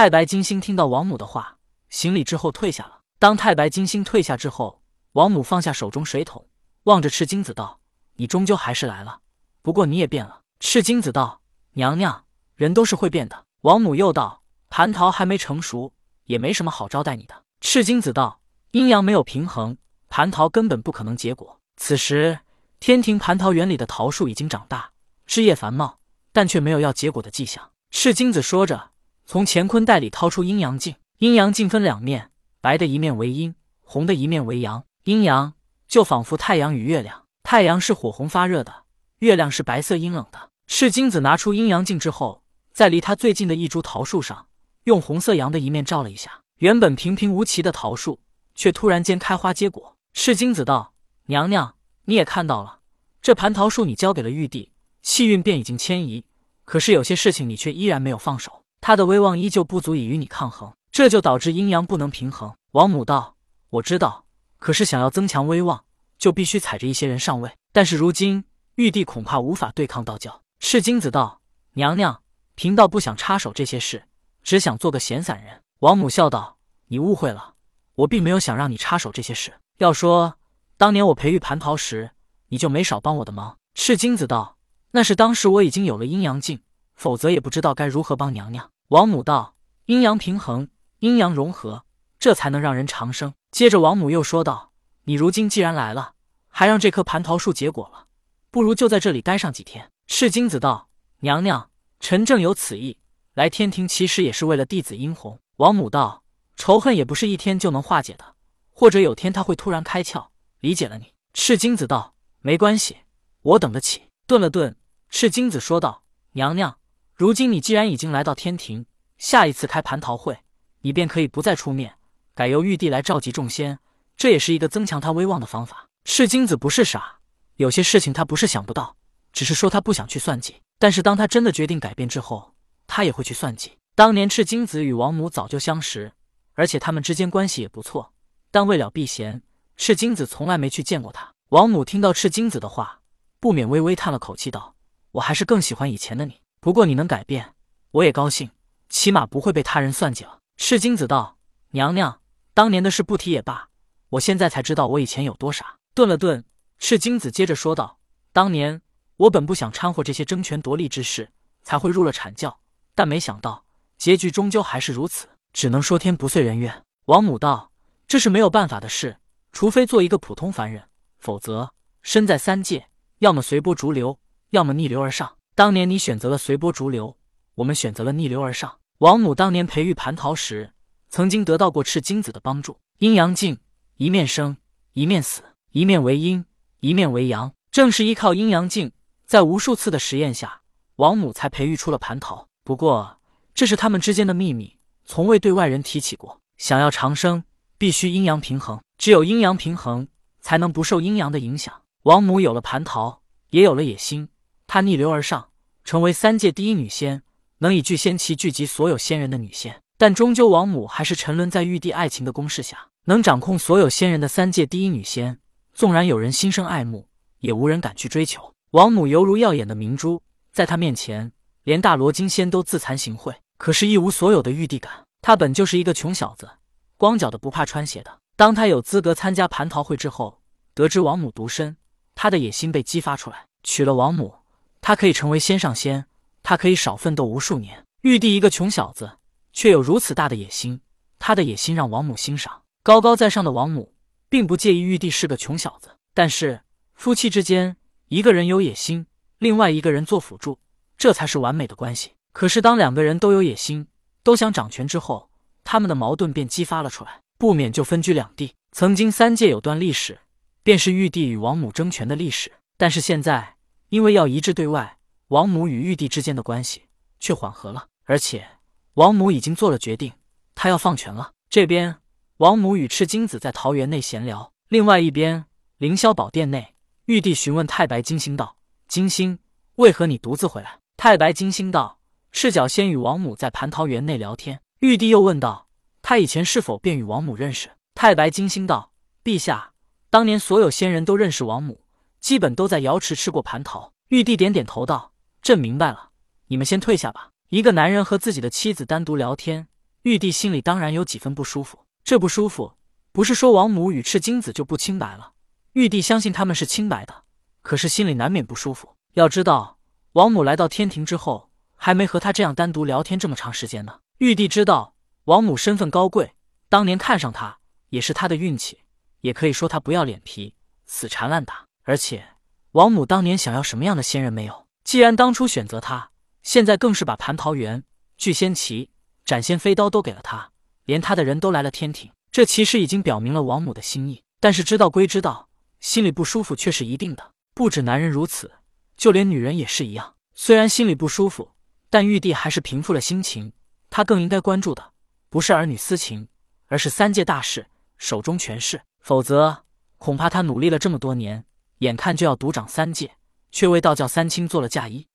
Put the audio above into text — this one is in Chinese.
太白金星听到王母的话，行礼之后退下了。当太白金星退下之后，王母放下手中水桶，望着赤精子道：“你终究还是来了，不过你也变了。”赤精子道：“娘娘，人都是会变的。”王母又道：“蟠桃还没成熟，也没什么好招待你的。”赤精子道：“阴阳没有平衡，蟠桃根本不可能结果。”此时，天庭蟠桃园里的桃树已经长大，枝叶繁茂，但却没有要结果的迹象。赤精子说着。从乾坤袋里掏出阴阳镜，阴阳镜分两面，白的一面为阴，红的一面为阳。阴阳就仿佛太阳与月亮，太阳是火红发热的，月亮是白色阴冷的。赤精子拿出阴阳镜之后，在离他最近的一株桃树上，用红色阳的一面照了一下，原本平平无奇的桃树，却突然间开花结果。赤精子道：“娘娘，你也看到了，这蟠桃树你交给了玉帝，气运便已经迁移，可是有些事情你却依然没有放手。”他的威望依旧不足以与你抗衡，这就导致阴阳不能平衡。王母道：“我知道，可是想要增强威望，就必须踩着一些人上位。但是如今玉帝恐怕无法对抗道教。”赤精子道：“娘娘，贫道不想插手这些事，只想做个闲散人。”王母笑道：“你误会了，我并没有想让你插手这些事。要说当年我培育蟠桃时，你就没少帮我的忙。”赤精子道：“那是当时我已经有了阴阳镜。”否则也不知道该如何帮娘娘。王母道：“阴阳平衡，阴阳融合，这才能让人长生。”接着王母又说道：“你如今既然来了，还让这棵蟠桃树结果了，不如就在这里待上几天。”赤精子道：“娘娘，臣正有此意。来天庭其实也是为了弟子殷红。”王母道：“仇恨也不是一天就能化解的，或者有天他会突然开窍，理解了你。”赤精子道：“没关系，我等得起。”顿了顿，赤精子说道：“娘娘。”如今你既然已经来到天庭，下一次开蟠桃会，你便可以不再出面，改由玉帝来召集众仙，这也是一个增强他威望的方法。赤精子不是傻，有些事情他不是想不到，只是说他不想去算计。但是当他真的决定改变之后，他也会去算计。当年赤精子与王母早就相识，而且他们之间关系也不错，但为了避嫌，赤精子从来没去见过他。王母听到赤精子的话，不免微微叹了口气，道：“我还是更喜欢以前的你。”不过你能改变，我也高兴，起码不会被他人算计了。赤精子道：“娘娘，当年的事不提也罢，我现在才知道我以前有多傻。”顿了顿，赤精子接着说道：“当年我本不想掺和这些争权夺利之事，才会入了阐教，但没想到结局终究还是如此，只能说天不遂人愿。”王母道：“这是没有办法的事，除非做一个普通凡人，否则身在三界，要么随波逐流，要么逆流而上。”当年你选择了随波逐流，我们选择了逆流而上。王母当年培育蟠桃时，曾经得到过赤精子的帮助。阴阳镜一面生，一面死，一面为阴，一面为阳。正是依靠阴阳镜，在无数次的实验下，王母才培育出了蟠桃。不过，这是他们之间的秘密，从未对外人提起过。想要长生，必须阴阳平衡，只有阴阳平衡，才能不受阴阳的影响。王母有了蟠桃，也有了野心，她逆流而上。成为三界第一女仙，能以聚仙旗聚集所有仙人的女仙，但终究王母还是沉沦在玉帝爱情的攻势下。能掌控所有仙人的三界第一女仙，纵然有人心生爱慕，也无人敢去追求。王母犹如耀眼的明珠，在她面前，连大罗金仙都自惭形秽。可是，一无所有的玉帝感，他本就是一个穷小子，光脚的不怕穿鞋的。当他有资格参加蟠桃会之后，得知王母独身，他的野心被激发出来，娶了王母。他可以成为仙上仙，他可以少奋斗无数年。玉帝一个穷小子，却有如此大的野心，他的野心让王母欣赏。高高在上的王母并不介意玉帝是个穷小子，但是夫妻之间，一个人有野心，另外一个人做辅助，这才是完美的关系。可是当两个人都有野心，都想掌权之后，他们的矛盾便激发了出来，不免就分居两地。曾经三界有段历史，便是玉帝与王母争权的历史，但是现在。因为要一致对外，王母与玉帝之间的关系却缓和了，而且王母已经做了决定，她要放权了。这边，王母与赤精子在桃园内闲聊；另外一边，凌霄宝殿内，玉帝询问太白金星道：“金星，为何你独自回来？”太白金星道：“赤脚仙与王母在蟠桃园内聊天。”玉帝又问道：“他以前是否便与王母认识？”太白金星道：“陛下，当年所有仙人都认识王母。”基本都在瑶池吃过蟠桃。玉帝点点头道：“朕明白了，你们先退下吧。”一个男人和自己的妻子单独聊天，玉帝心里当然有几分不舒服。这不舒服，不是说王母与赤精子就不清白了，玉帝相信他们是清白的，可是心里难免不舒服。要知道，王母来到天庭之后，还没和他这样单独聊天这么长时间呢。玉帝知道王母身份高贵，当年看上他也是他的运气，也可以说他不要脸皮，死缠烂打。而且王母当年想要什么样的仙人没有？既然当初选择他，现在更是把蟠桃园、聚仙旗、斩仙飞刀都给了他，连他的人都来了天庭。这其实已经表明了王母的心意。但是知道归知道，心里不舒服却是一定的。不止男人如此，就连女人也是一样。虽然心里不舒服，但玉帝还是平复了心情。他更应该关注的不是儿女私情，而是三界大事，手中权势。否则，恐怕他努力了这么多年，眼看就要独掌三界，却为道教三清做了嫁衣。